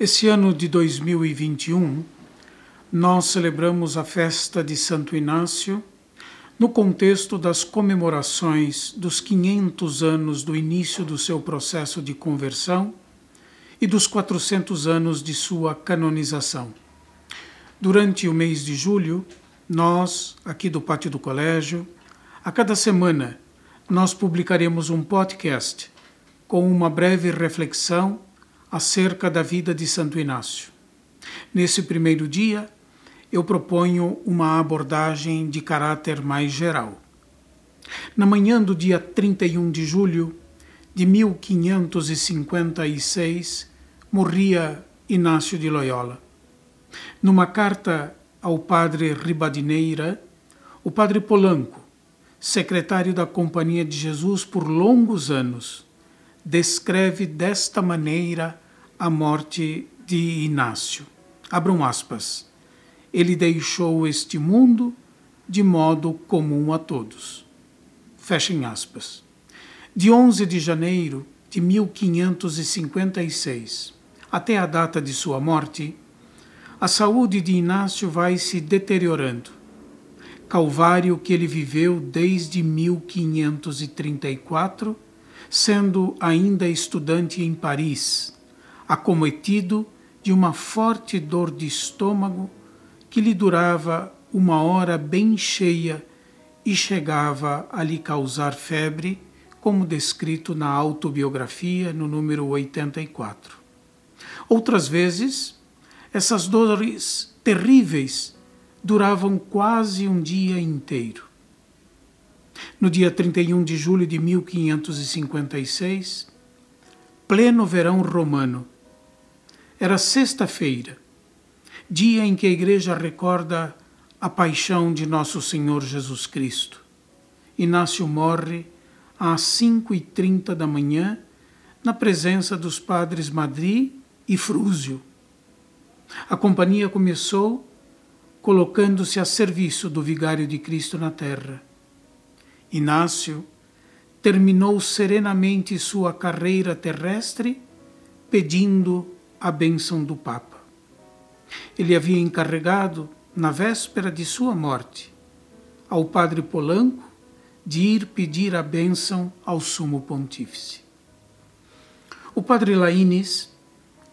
Esse ano de 2021, nós celebramos a festa de Santo Inácio no contexto das comemorações dos 500 anos do início do seu processo de conversão e dos 400 anos de sua canonização. Durante o mês de julho, nós, aqui do Pátio do Colégio, a cada semana nós publicaremos um podcast com uma breve reflexão acerca da vida de Santo Inácio. Nesse primeiro dia, eu proponho uma abordagem de caráter mais geral. Na manhã do dia 31 de julho de 1556, morria Inácio de Loyola. Numa carta ao padre Ribadineira, o padre Polanco, secretário da Companhia de Jesus por longos anos, descreve desta maneira a morte de Inácio. Abram aspas ele deixou este mundo de modo comum a todos. Fechem aspas. De 11 de janeiro de 1556 até a data de sua morte, a saúde de Inácio vai se deteriorando. Calvário que ele viveu desde 1534, sendo ainda estudante em Paris, acometido de uma forte dor de estômago que lhe durava uma hora bem cheia e chegava a lhe causar febre, como descrito na autobiografia no número 84. Outras vezes, essas dores terríveis duravam quase um dia inteiro. No dia 31 de julho de 1556, pleno verão romano, era sexta-feira, dia em que a Igreja recorda a paixão de Nosso Senhor Jesus Cristo. Inácio morre às cinco e trinta da manhã, na presença dos padres Madri e Frúzio. A companhia começou colocando-se a serviço do Vigário de Cristo na terra. Inácio terminou serenamente sua carreira terrestre pedindo a bênção do Papa. Ele havia encarregado, na véspera de sua morte, ao padre Polanco de ir pedir a bênção ao sumo pontífice. O padre Laínes,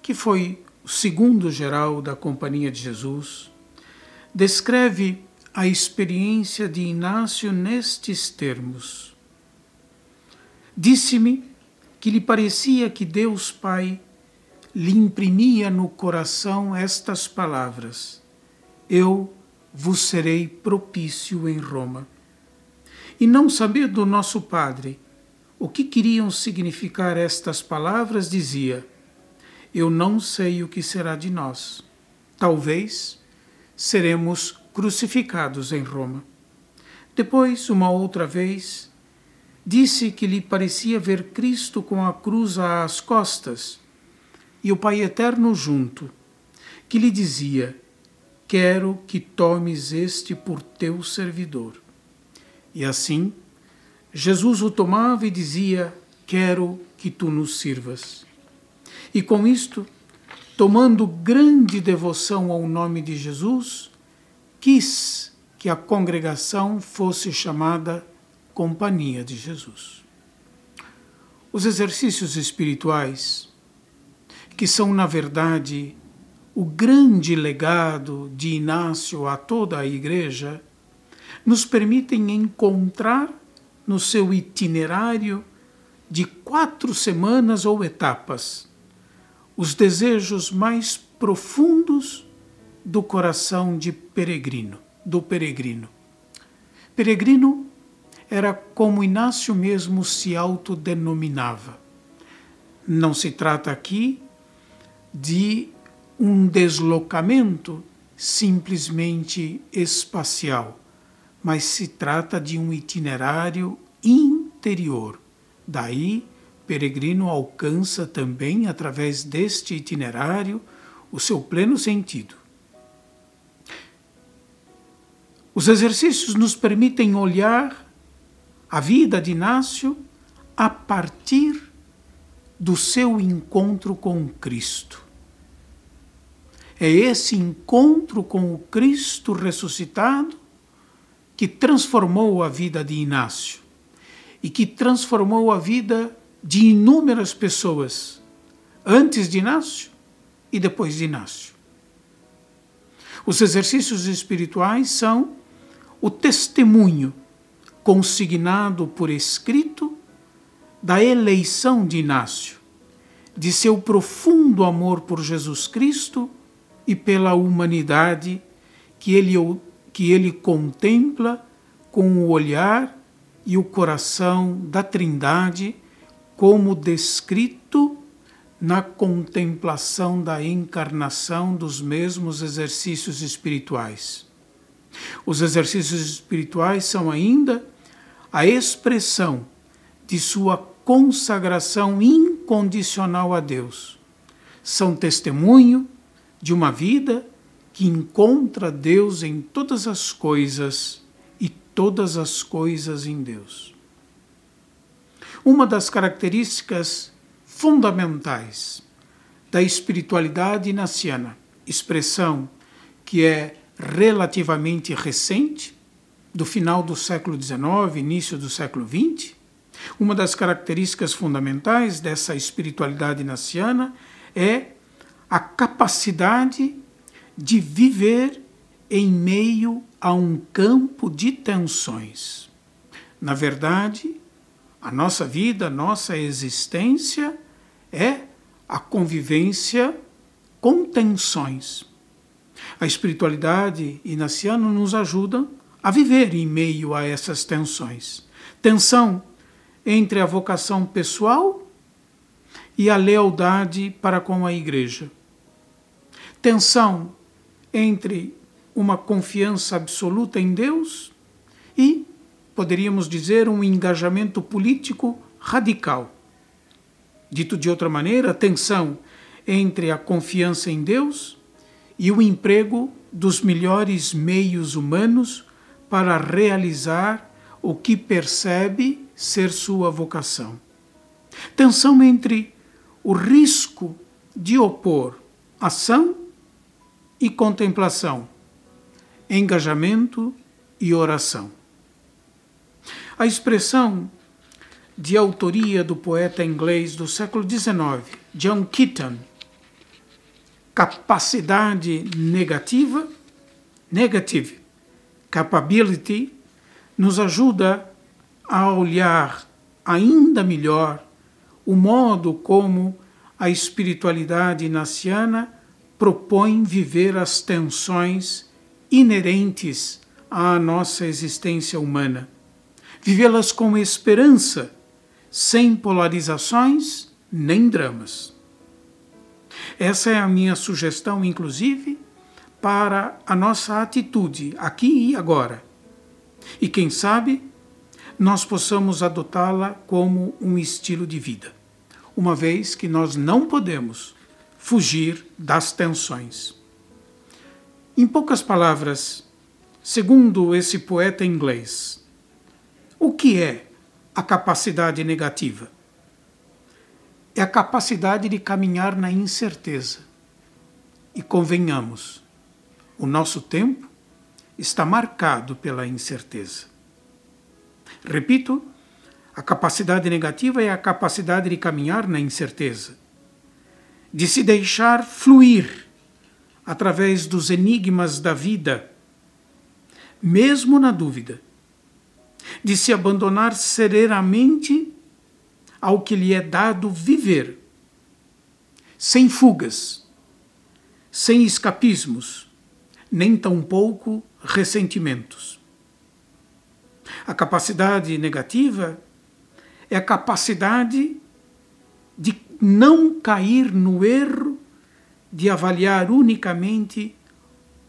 que foi o segundo geral da Companhia de Jesus, descreve a experiência de Inácio nestes termos. Disse-me que lhe parecia que Deus Pai lhe imprimia no coração estas palavras: Eu vos serei propício em Roma. E não sabendo nosso padre o que queriam significar estas palavras, dizia: Eu não sei o que será de nós. Talvez seremos crucificados em Roma. Depois, uma outra vez, disse que lhe parecia ver Cristo com a cruz às costas e o Pai Eterno junto, que lhe dizia: Quero que tomes este por teu servidor. E assim, Jesus o tomava e dizia: Quero que tu nos sirvas. E com isto, tomando grande devoção ao nome de Jesus, quis que a congregação fosse chamada Companhia de Jesus. Os exercícios espirituais que são, na verdade, o grande legado de Inácio a toda a Igreja, nos permitem encontrar no seu itinerário de quatro semanas ou etapas os desejos mais profundos do coração de peregrino, do peregrino. Peregrino era como Inácio mesmo se autodenominava. Não se trata aqui de um deslocamento simplesmente espacial, mas se trata de um itinerário interior. Daí, peregrino alcança também, através deste itinerário, o seu pleno sentido. Os exercícios nos permitem olhar a vida de Inácio a partir do seu encontro com Cristo. É esse encontro com o Cristo ressuscitado que transformou a vida de Inácio e que transformou a vida de inúmeras pessoas, antes de Inácio e depois de Inácio. Os exercícios espirituais são o testemunho consignado por escrito da eleição de Inácio, de seu profundo amor por Jesus Cristo e pela humanidade que ele, que ele contempla com o olhar e o coração da Trindade, como descrito na contemplação da encarnação dos mesmos exercícios espirituais. Os exercícios espirituais são ainda a expressão de sua consagração incondicional a Deus. São testemunho de uma vida que encontra Deus em todas as coisas e todas as coisas em Deus. Uma das características fundamentais da espiritualidade inaciana, expressão que é relativamente recente, do final do século XIX, início do século XX, uma das características fundamentais dessa espiritualidade naciana é a capacidade de viver em meio a um campo de tensões. Na verdade, a nossa vida, a nossa existência é a convivência com tensões. A espiritualidade inaciana nos ajuda a viver em meio a essas tensões. Tensão entre a vocação pessoal e a lealdade para com a igreja. Tensão entre uma confiança absoluta em Deus e, poderíamos dizer, um engajamento político radical. Dito de outra maneira, tensão entre a confiança em Deus e o emprego dos melhores meios humanos para realizar o que percebe ser sua vocação. Tensão entre o risco de opor ação e contemplação, engajamento e oração. A expressão de autoria do poeta inglês do século XIX, John Keaton, capacidade negativa, negative capability, nos ajuda a olhar ainda melhor o modo como a espiritualidade naciana propõe viver as tensões inerentes à nossa existência humana. Vivê-las com esperança, sem polarizações nem dramas. Essa é a minha sugestão, inclusive, para a nossa atitude aqui e agora. E quem sabe nós possamos adotá-la como um estilo de vida, uma vez que nós não podemos fugir das tensões. Em poucas palavras, segundo esse poeta inglês, o que é a capacidade negativa? É a capacidade de caminhar na incerteza. E convenhamos, o nosso tempo está marcado pela incerteza. Repito, a capacidade negativa é a capacidade de caminhar na incerteza, de se deixar fluir através dos enigmas da vida, mesmo na dúvida, de se abandonar serenamente ao que lhe é dado viver, sem fugas, sem escapismos, nem tampouco ressentimentos. A capacidade negativa é a capacidade de não cair no erro de avaliar unicamente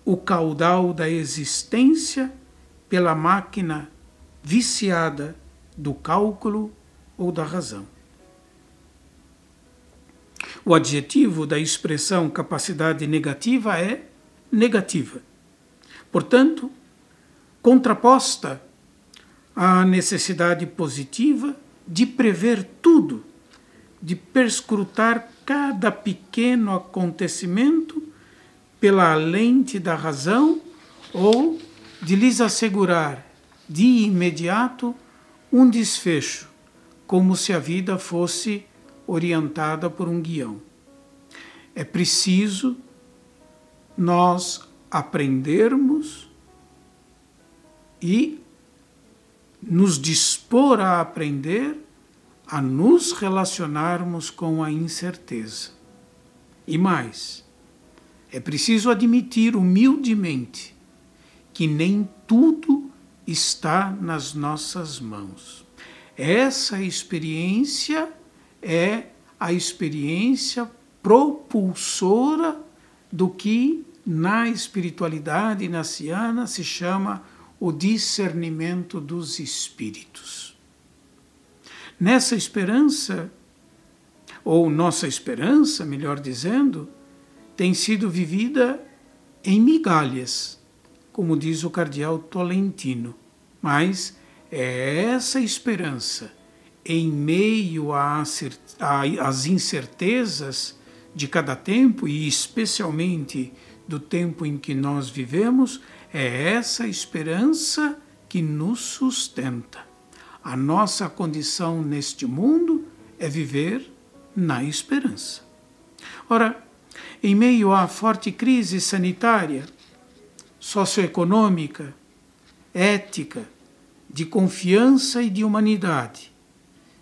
o caudal da existência pela máquina viciada do cálculo ou da razão. O adjetivo da expressão capacidade negativa é negativa. Portanto, contraposta à necessidade positiva de prever tudo, de perscrutar cada pequeno acontecimento pela lente da razão ou de lhes assegurar de imediato um desfecho, como se a vida fosse orientada por um guião. É preciso nós aprendermos e nos dispor a aprender a nos relacionarmos com a incerteza. E mais, é preciso admitir humildemente que nem tudo está nas nossas mãos. Essa experiência é a experiência propulsora do que na espiritualidade naciana se chama o discernimento dos espíritos. Nessa esperança, ou nossa esperança, melhor dizendo, tem sido vivida em migalhas, como diz o cardeal Tolentino, mas é essa esperança, em meio às incertezas de cada tempo, e especialmente do tempo em que nós vivemos, é essa esperança que nos sustenta. A nossa condição neste mundo é viver na esperança. Ora, em meio à forte crise sanitária, socioeconômica, ética, de confiança e de humanidade,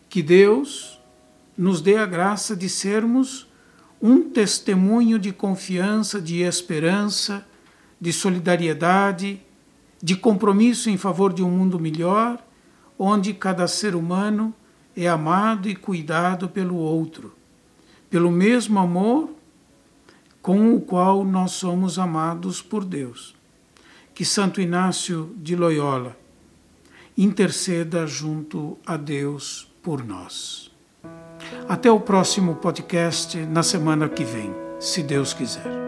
que Deus nos dê a graça de sermos um testemunho de confiança, de esperança, de solidariedade, de compromisso em favor de um mundo melhor, onde cada ser humano é amado e cuidado pelo outro, pelo mesmo amor com o qual nós somos amados por Deus. Que Santo Inácio de Loyola interceda junto a Deus por nós. Até o próximo podcast na semana que vem, se Deus quiser.